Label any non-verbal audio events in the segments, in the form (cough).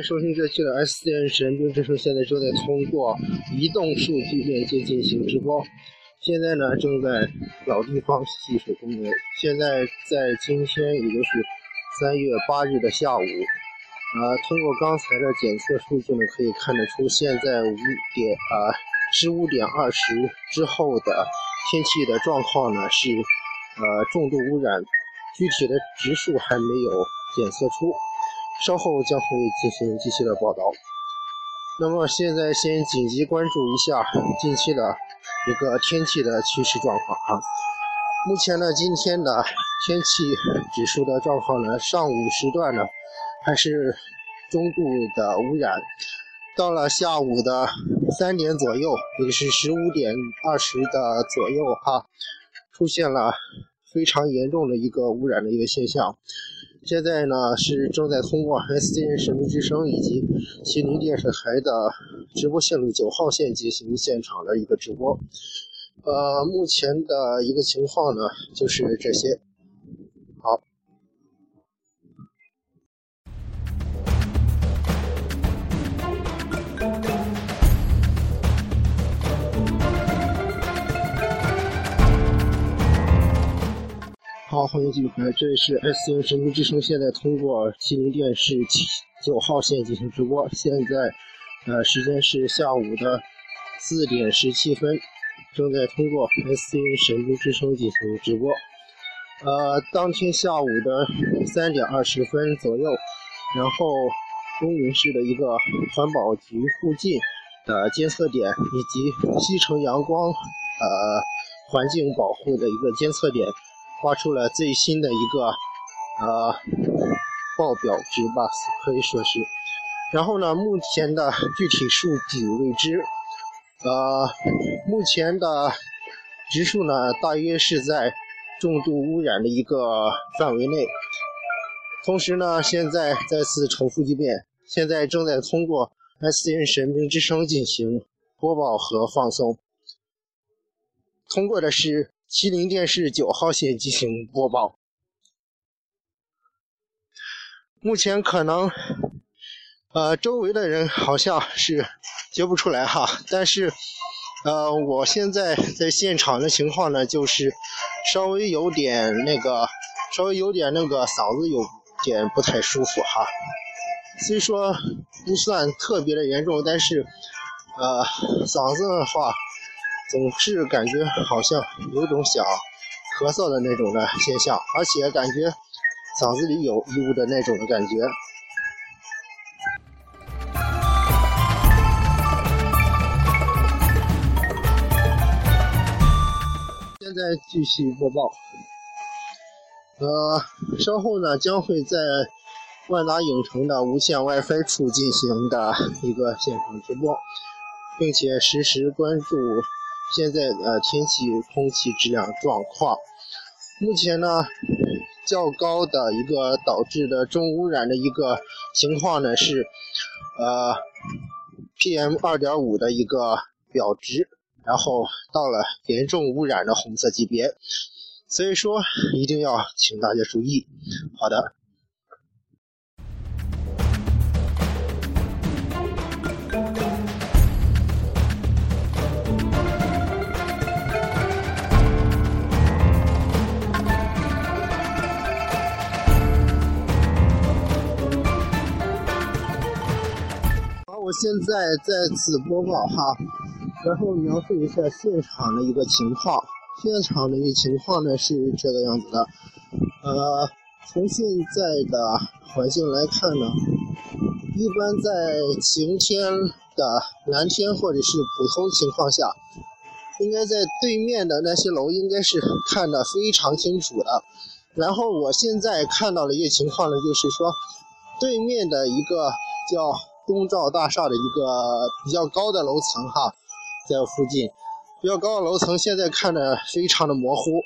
迎收听这期的 SCN 神兵之声，现在正在通过移动数据链接进行直播。现在呢，正在老地方戏水公园。现在在今天，也就是三月八日的下午，呃，通过刚才的检测数据呢，可以看得出，现在五点啊十五点二十之后的天气的状况呢是呃重度污染，具体的值数还没有检测出。稍后将会进行继续的报道。那么现在先紧急关注一下近期的一个天气的趋势状况啊。目前呢，今天的天气指数的状况呢，上午时段呢还是中度的污染，到了下午的三点左右，也就是十五点二十的左右哈，出现了非常严重的一个污染的一个现象。现在呢是正在通过 SDN 神秘之声以及西宁电视台的直播线路九号线进行现场的一个直播。呃，目前的一个情况呢就是这些。好，欢迎继续回来，这里是 S N 神经之声，现在通过吉林电视七九号线进行直播。现在，呃，时间是下午的四点十七分，正在通过 S N 神经之声进行直播。呃，当天下午的三点二十分左右，然后东云市的一个环保局附近的监测点，以及西城阳光呃环境保护的一个监测点。发出了最新的一个呃报表值吧，可以说是。然后呢，目前的具体数据未知，呃，目前的值数呢，大约是在重度污染的一个范围内。同时呢，现在再次重复一遍，现在正在通过 S N 神兵之声进行播报和放送，通过的是。麒麟电视九号线进行播报。目前可能，呃，周围的人好像是觉不出来哈，但是，呃，我现在在现场的情况呢，就是稍微有点那个，稍微有点那个嗓子有点不太舒服哈。虽说不算特别的严重，但是，呃，嗓子的话。总是感觉好像有种想咳嗽的那种的现象，而且感觉嗓子里有异物的那种的感觉。现在继续播报。呃，稍后呢将会在万达影城的无线 WiFi 处进行的一个现场直播，并且实时关注。现在的天气空气质量状况，目前呢较高的一个导致的重污染的一个情况呢是，呃，PM 二点五的一个表值，然后到了严重污染的红色级别，所以说一定要请大家注意。好的。我现在在此播报哈，然后描述一下现场的一个情况。现场的一个情况呢是这个样子的，呃，从现在的环境来看呢，一般在晴天的蓝天或者是普通情况下，应该在对面的那些楼应该是看得非常清楚的。然后我现在看到的一个情况呢，就是说对面的一个叫。东照大厦的一个比较高的楼层哈，在附近，比较高的楼层现在看的非常的模糊。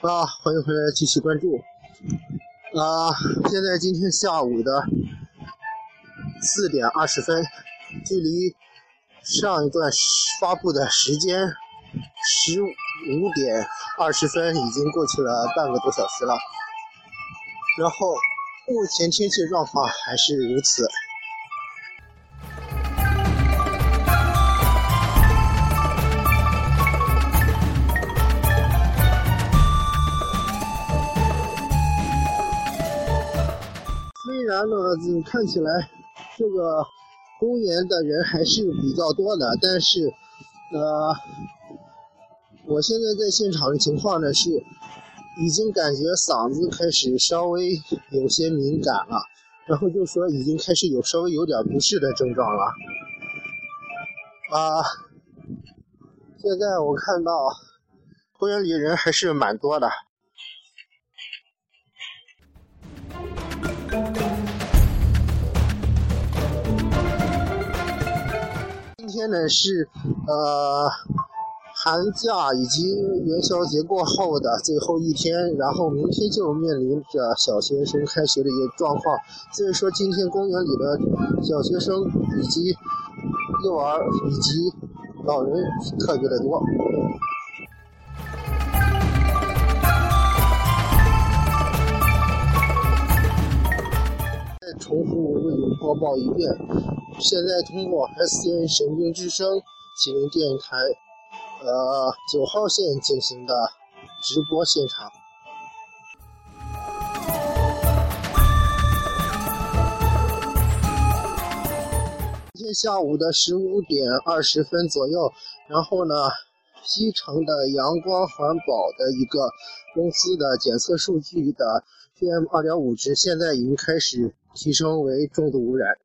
啊，欢迎回来继续关注。啊，现在今天下午的四点二十分，距离。上一段发布的时间十五点二十分，已经过去了半个多小时了。然后目前天气状况还是如此。虽然呢，看起来这个。公园的人还是比较多的，但是，呃，我现在在现场的情况呢是，已经感觉嗓子开始稍微有些敏感了，然后就说已经开始有稍微有点不适的症状了。啊，现在我看到公园里人还是蛮多的。天呢是呃寒假以及元宵节过后的最后一天，然后明天就面临着小学生开学的一个状况，所以说今天公园里的小学生以及幼儿以及老人特别的多。再重复为你播报一遍。现在通过 SN 神经之声吉林电台，呃九号线进行的直播现场。今天下午的十五点二十分左右，然后呢，西城的阳光环保的一个公司的检测数据的 PM 二点五值，现在已经开始提升为重度污染。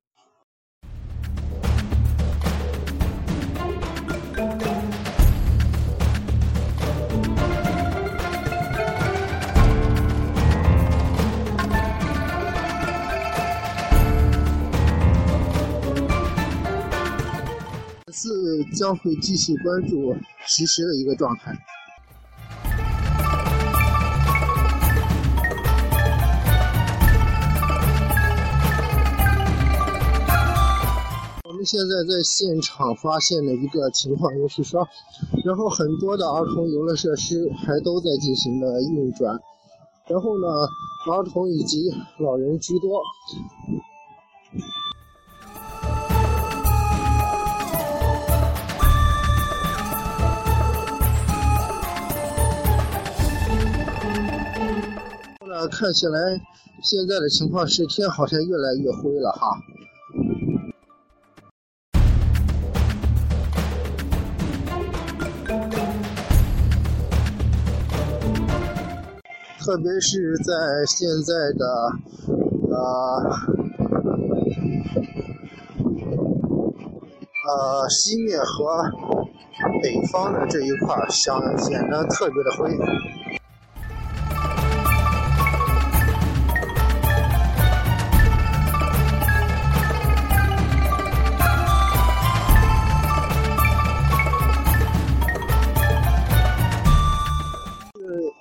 将会继续关注实时的一个状态。我们现在在现场发现的一个情况就是说，然后很多的儿童游乐设施还都在进行的运转，然后呢，儿童以及老人居多。看起来现在的情况是天好像越来越灰了哈，特别是在现在的呃呃西面和北方的这一块儿，显显得特别的灰。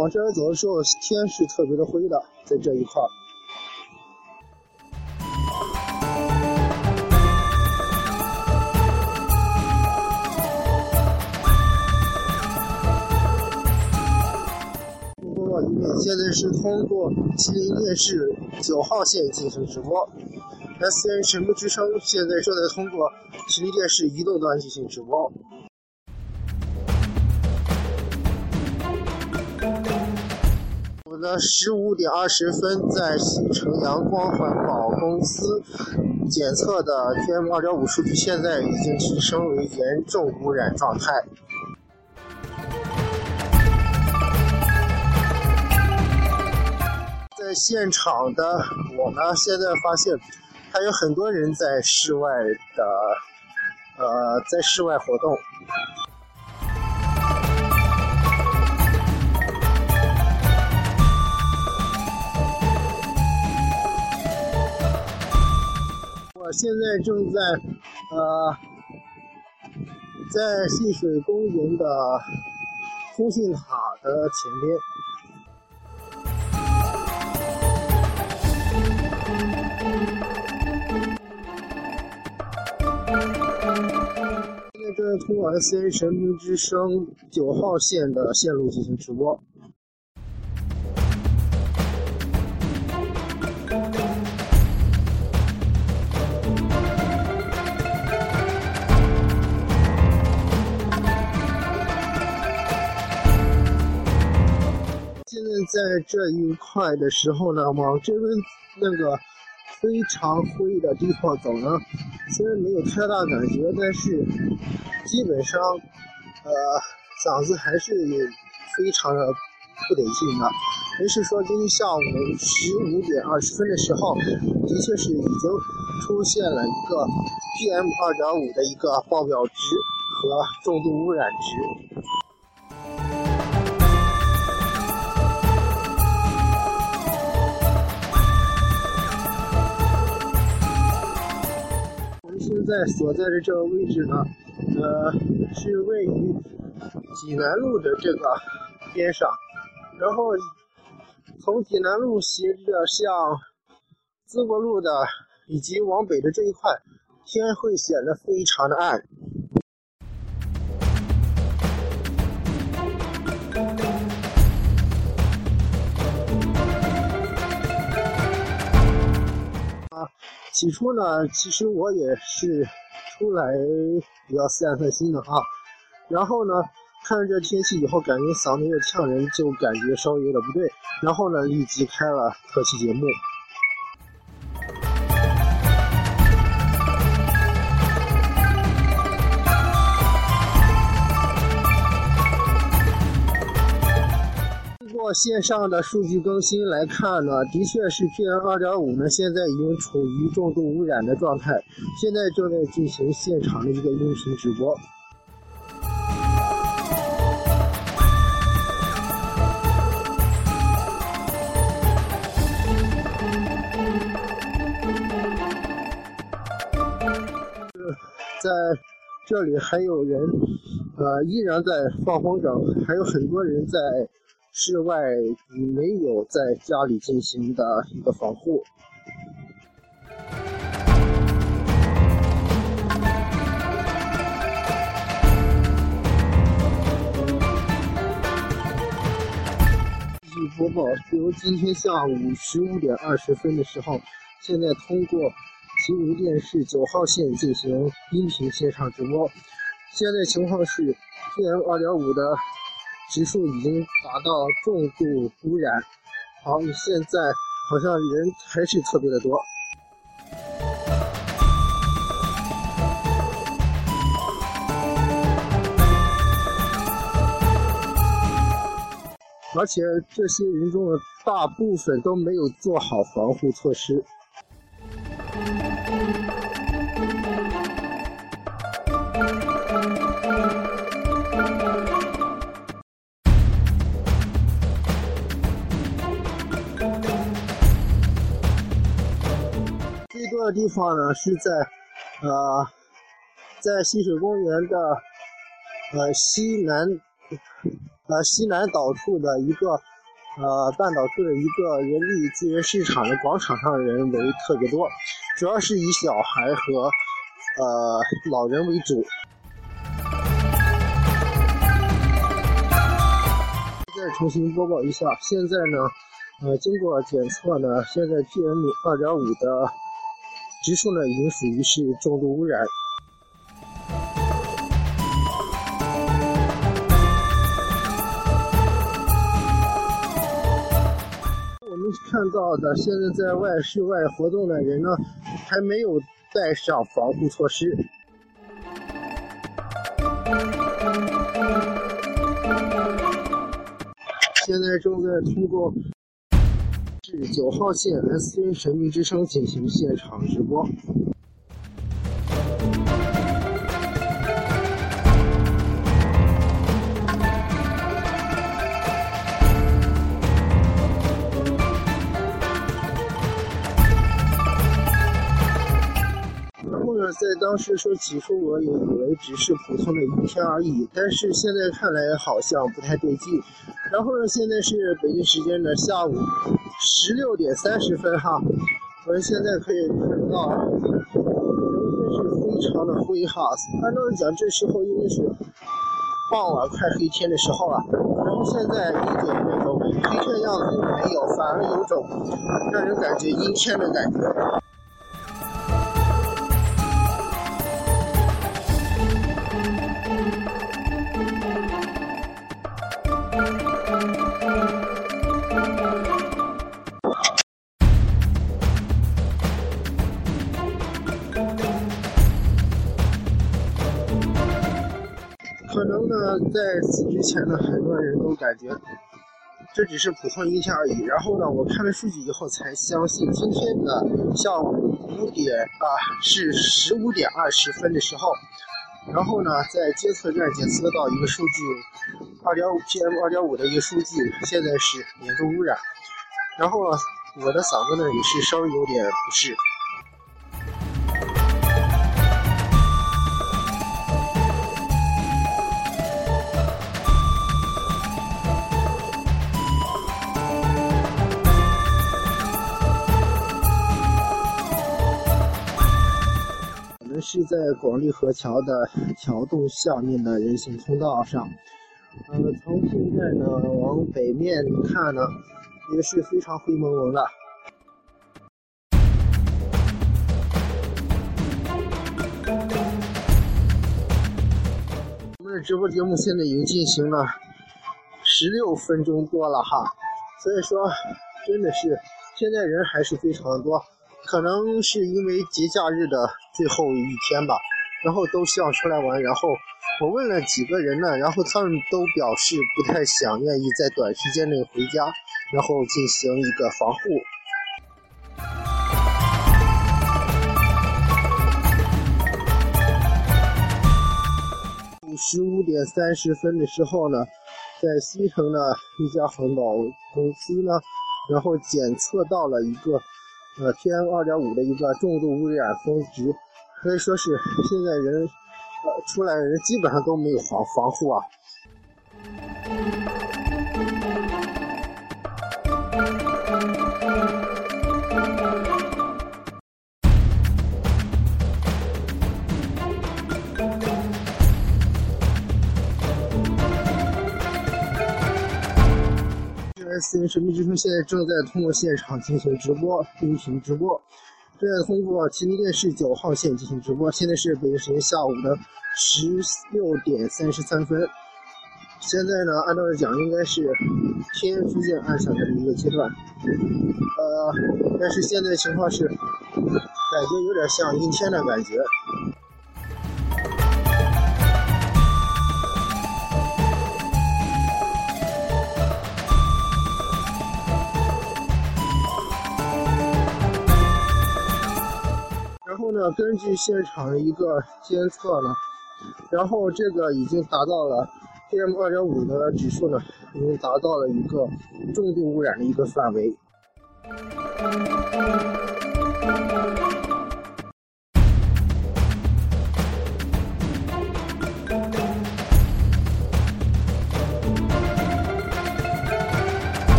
往这边走的时候，天是特别的灰的，在这一块儿。现在是通过吉林电视九号线进行直播。S N 神秘之声现在正在通过吉林电视移动端进行直播。的十五点二十分，在西城阳光环保公司检测的 PM 二点五数据，现在已经提升为严重污染状态。在现场的我呢，现在发现还有很多人在室外的，呃，在室外活动。现在正在，呃，在戏水公园的通信塔的前边。正在通过 S A 神明之声九号线的线路进行直播。在这一块的时候呢，往这边那个非常灰的地方走呢，虽然没有太大感觉，但是基本上，呃，嗓子还是非常的不得劲的。也是说，今天下午十五点二十分的时候，的确是已经出现了一个 PM 二点五的一个报表值和重度污染值。现在所在的这个位置呢，呃，是位于济南路的这个边上，然后从济南路斜着向淄博路的以及往北的这一块，天会显得非常的暗。起初呢，其实我也是出来比较散散心的啊。然后呢，看着这天气以后，感觉嗓子有点呛人，就感觉稍微有点不对。然后呢，立即开了特辑节目。线上的数据更新来看呢，的确是 PM 二点五呢，现在已经处于重度污染的状态，现在正在进行现场的一个音频直播。在这里还有人，呃，依然在放风筝，还有很多人在。室外没有在家里进行的一个防护。继续播报，由今天下午十五点二十分的时候，现在通过齐鲁电视九号线进行音频线上直播。现在情况是 PM 二点五的。指数已经达到重度污染。好，现在好像人还是特别的多，而且这些人中的大部分都没有做好防护措施。这个地方呢是在，呃，在溪水公园的呃西南，呃西南岛处的一个呃半岛处的一个人力资源市场的广场上的人为特别多，主要是以小孩和呃老人为主。再重新播报一下，现在呢，呃，经过检测呢，现在 PM 二点五的。指数呢，已经属于是重度污染。我们看到的，现在在外室外活动的人呢，还没有带上防护措施。现在正在通过。是九号线 S N 神秘之声进行现场直播。然后呢，在当时说起初，我也以为只是普通的一天而已，但是现在看来好像不太对劲。然后呢，现在是北京时间的下午。十六点三十分哈，我们现在可以看到。天是非常的灰哈，按照讲这时候应该是傍晚快黑天的时候了，然后现在依旧那种黑天样子没有，反而有种让人感觉阴天的感觉。可能呢，在此之前呢，很多人都感觉这只是普通一天而已。然后呢，我看了数据以后才相信，今天的下午五点啊，是十五点二十分的时候，然后呢，在监测站检测到一个数据，二点五 PM 二点五的一个数据，现在是严重污染。然后呢，我的嗓子呢也是稍微有点不适。是在广利河桥的桥洞下面的人行通道上，呃，从现在呢往北面看呢，也是非常灰蒙蒙的。我们的直播节目现在已经进行了十六分钟多了哈，所以说真的是现在人还是非常的多。可能是因为节假日的最后一天吧，然后都希望出来玩。然后我问了几个人呢，然后他们都表示不太想愿意在短时间内回家，然后进行一个防护。十五点三十分的时候呢，在西城的一家环保公司呢，然后检测到了一个。呃，PM 二点五的一个重度污染峰值，可以说是现在人呃出来人基本上都没有防防护啊。S N 神秘之声现在正在通过现场进行直播，音频直播，正在通过吉林电视九号线进行直播。现在是北京时间下午的十六点三十三分。现在呢，按照讲应该是天逐渐暗下来的一个阶段，呃，但是现在的情况是感觉有点像阴天的感觉。然后呢，根据现场的一个监测呢，然后这个已经达到了 PM 二点五的指数呢，已经达到了一个重度污染的一个范围。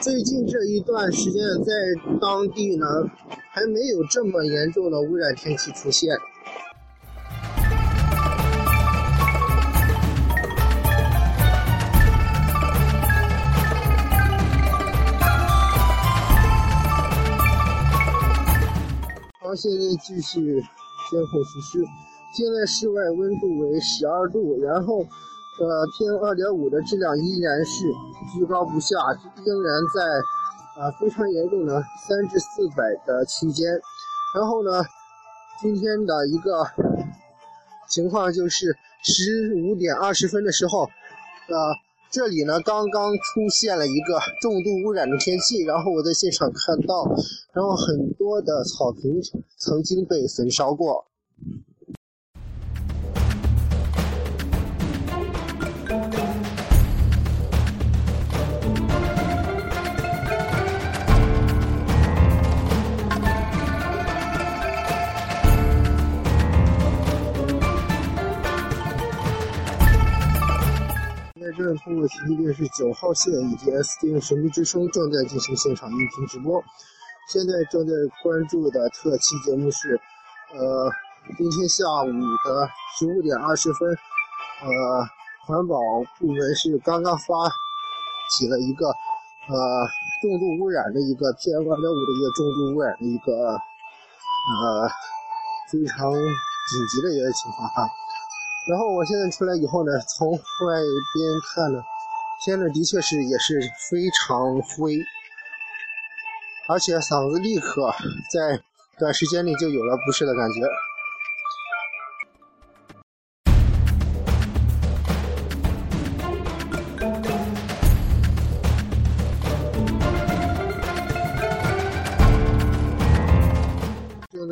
最近这一段时间，在当地呢，还没有这么严重的污染天气出现。好，现在继续监控实施。现在室外温度为十二度，然后。呃，PM 二点五的质量依然是居高不下，仍然在啊非常严重的三至四百的期间。然后呢，今天的一个情况就是十五点二十分的时候，呃，这里呢刚刚出现了一个重度污染的天气。然后我在现场看到，然后很多的草坪曾经被焚烧过。在通过吉林电视九号线以及 SDN 神秘之声正在进行现场音频直播。现在正在关注的特期节目是，呃，今天下午的十五点二十分，呃，环保部门是刚刚发起了一个呃重度污染的一个 PM 二点五的一个重度污染的一个呃非常紧急的一个情况哈。然后我现在出来以后呢，从外边看呢，现在的确是也是非常灰，而且嗓子立刻在短时间内就有了不适的感觉。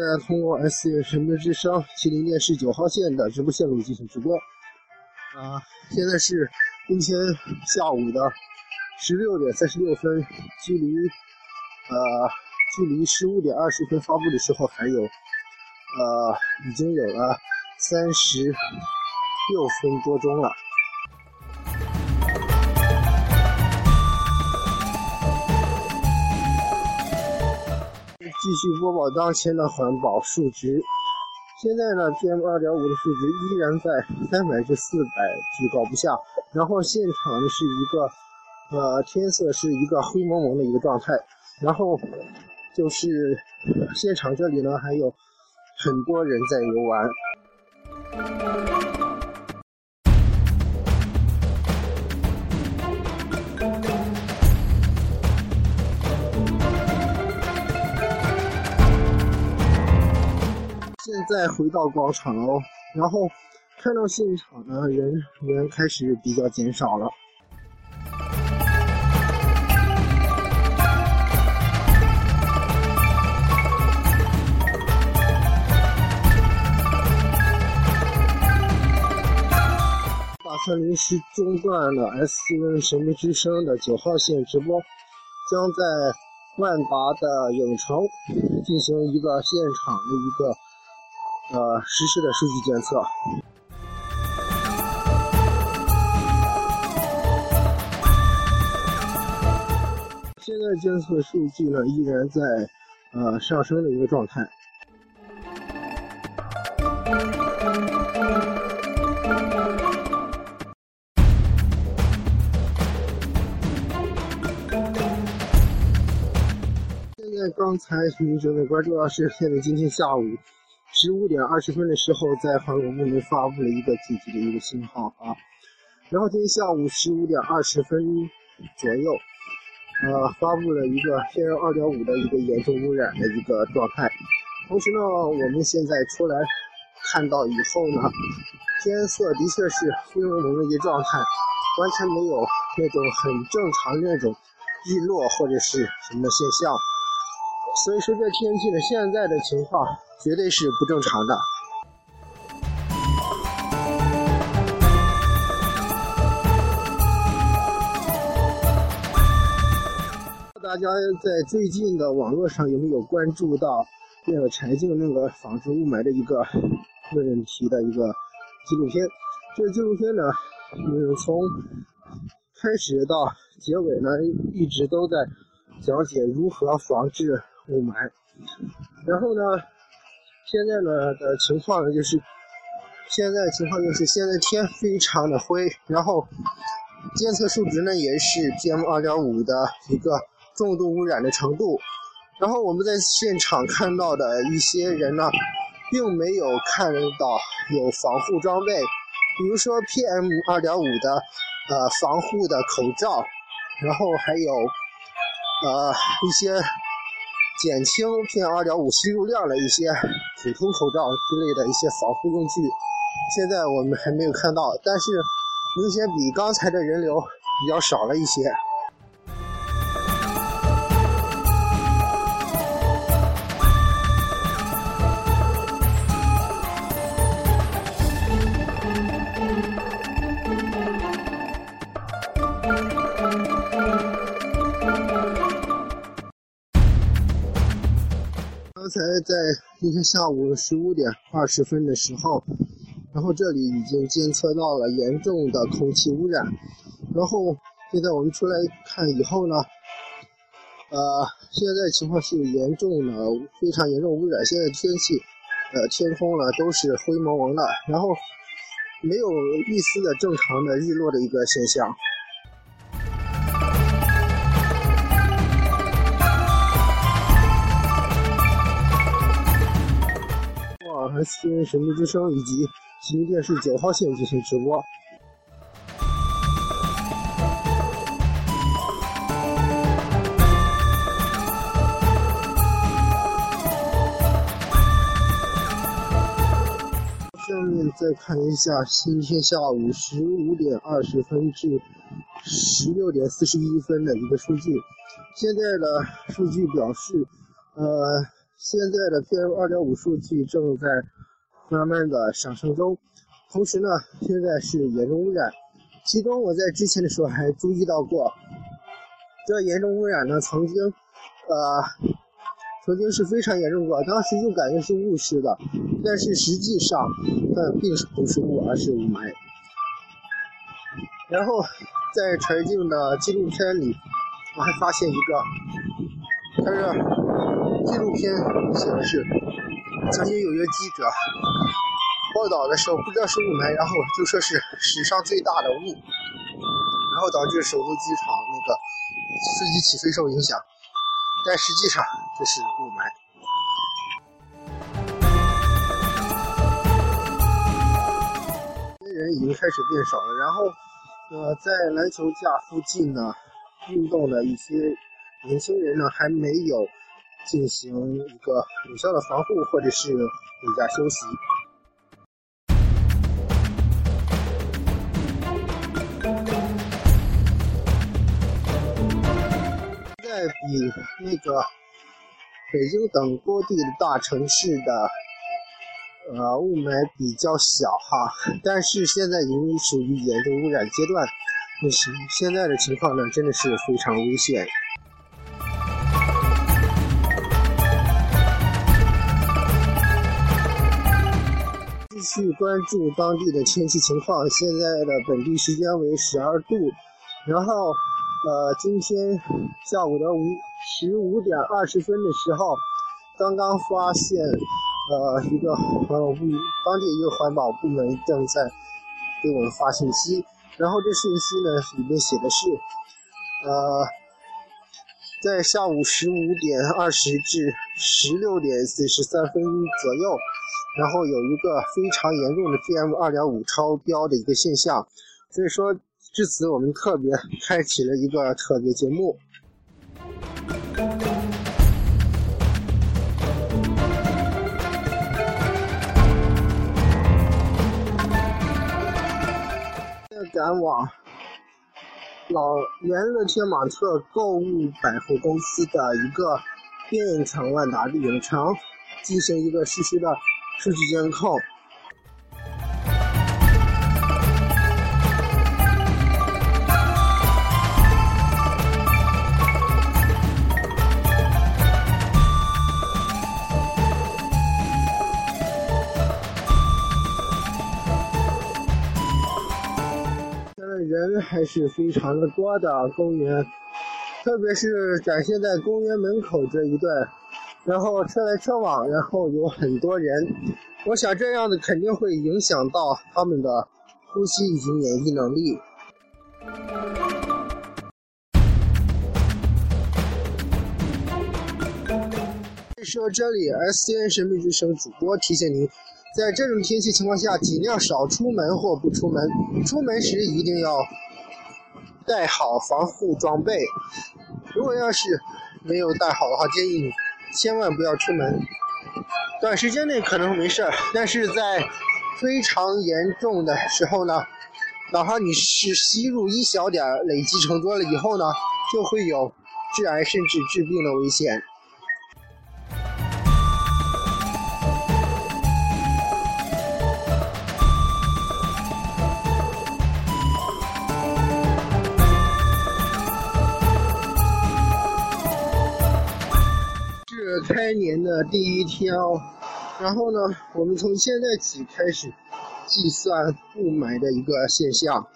在通过 S 神秘之声麒麟电视九号线的直播线路进行直播。啊，现在是今天下午的十六点三十六分，距离呃距离十五点二十分发布的时候还有呃已经有了三十六分多钟了。继续播报当前的环保数值。现在呢，PM 二点五的数值依然在三百至四百居高不下。然后现场是一个，呃，天色是一个灰蒙蒙的一个状态。然后就是现场这里呢，还有很多人在游玩再回到广场喽，然后看到现场的人员开始比较减少了。打算临时中断了 S 1神秘之声的九号线直播，将在万达的影城进行一个现场的一个。呃，实时的数据监测。现在监测数据呢，依然在呃上升的一个状态。现在刚才您正在关注到是，现在今天下午。十五点二十分的时候，在环保部门发布了一个紧急的一个信号啊。然后今天下午十五点二十分左右，呃，发布了一个 PM 二点五的一个严重污染的一个状态。同时呢，我们现在出来看到以后呢，天色的确是灰蒙蒙的一个状态，完全没有那种很正常的那种日落或者是什么现象。所以说，这天气呢，现在的情况。绝对是不正常的。大家在最近的网络上有没有关注到那个柴静那个防治雾霾的一个问题的一个纪录片？这个纪录片呢，嗯，从开始到结尾呢，一直都在讲解如何防治雾霾。然后呢？现在呢的情况呢，就是现在情况就是现在天非常的灰，然后监测数值呢也是 PM 2.5的一个重度污染的程度。然后我们在现场看到的一些人呢，并没有看到有防护装备，比如说 PM 2.5的呃防护的口罩，然后还有呃一些。减轻 PM2.5 吸入量的一些普通口罩之类的一些防护用具，现在我们还没有看到，但是明显比刚才的人流比较少了一些。才在今天下午十五点二十分的时候，然后这里已经监测到了严重的空气污染，然然后现在我们出来看以后呢，呃，现在情况是严重的，非常严重污染。现在天气，呃，天空呢都是灰蒙蒙的，然后没有一丝的正常的日落的一个现象。新闻神秘之声以及吉林电视九号线进行直播。下面再看一下今天下午十五点二十分至十六点四十一分的一个数据。现在的数据表示，呃。现在的 PM 二点五数据正在慢慢的上升中，同时呢，现在是严重污染。其中我在之前的时候还注意到过，这严重污染呢曾经，呃，曾经是非常严重过，当时就感觉是雾似的，但是实际上，它，并不是雾，而是雾霾。然后在柴静的纪录片里，我还发现一个，它是。纪录片显示，曾经有一个记者报道的时候，不知道是雾霾，然后就说是史上最大的雾，然后导致首都机场那个飞机起飞受影响，但实际上这是雾霾。人已经开始变少了，然后呃，在篮球架附近呢运动的一些年轻人呢还没有。进行一个有效的防护，或者是回家休息。现在比那个北京等多地的大城市的呃雾霾比较小哈，但是现在已经属于严重污染阶段，那是现在的情况呢，真的是非常危险。继续关注当地的天气情况。现在的本地时间为十二度，然后，呃，今天下午的五十五点二十分的时候，刚刚发现，呃，一个环保部当地一个环保部门正在给我们发信息，然后这信息呢里面写的是，呃，在下午十五点二十至十六点四十三分左右。然后有一个非常严重的 PM 二点五超标的一个现象，所以说至此我们特别 (laughs) 开启了一个特别节目。赶往老原乐天玛特购物百货公司的一个变成万达的影城，进行一个实时的。数据监控。现在人还是非常的多的，公园，特别是展现在公园门口这一段。然后车来车往，然后有很多人，我想这样的肯定会影响到他们的呼吸以及免疫能力。说这里，SCN 神秘之声主播提醒您，在这种天气情况下，尽量少出门或不出门。出门时一定要带好防护装备。如果要是没有带好的话，建议你。千万不要出门，短时间内可能没事儿，但是在非常严重的时候呢，哪怕你是吸入一小点儿，累积成多了以后呢，就会有致癌甚至致病的危险。开年的第一天哦，然后呢，我们从现在起开始计算雾霾的一个现象。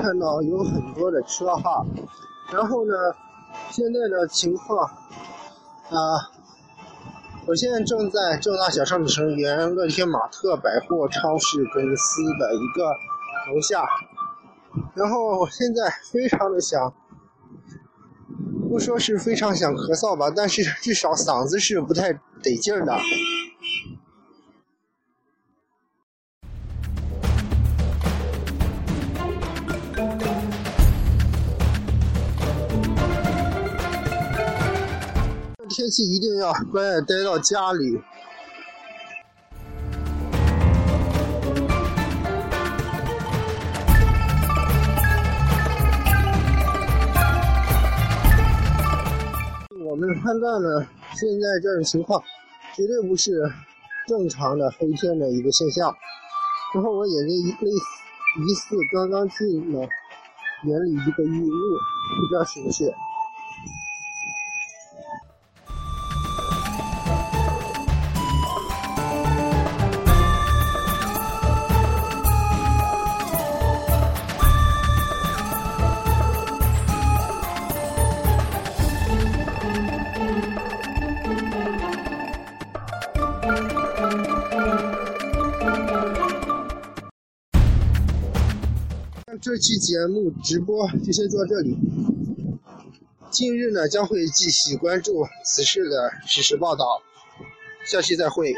看到有很多的车哈，然后呢，现在的情况啊，我现在正在正大小商城原乐天玛特百货超市公司的一个楼下，然后我现在非常的想，不说是非常想咳嗽吧，但是至少嗓子是不太得劲儿的。天气一定要乖乖待到家里。我们判断呢，现在这种情况绝对不是正常的黑天的一个现象。然后我也类类似疑似刚刚进了眼里一个异物，不知道是不是。这期节目直播就先做到这里。近日呢，将会继续关注此事的实时报道。下期再会。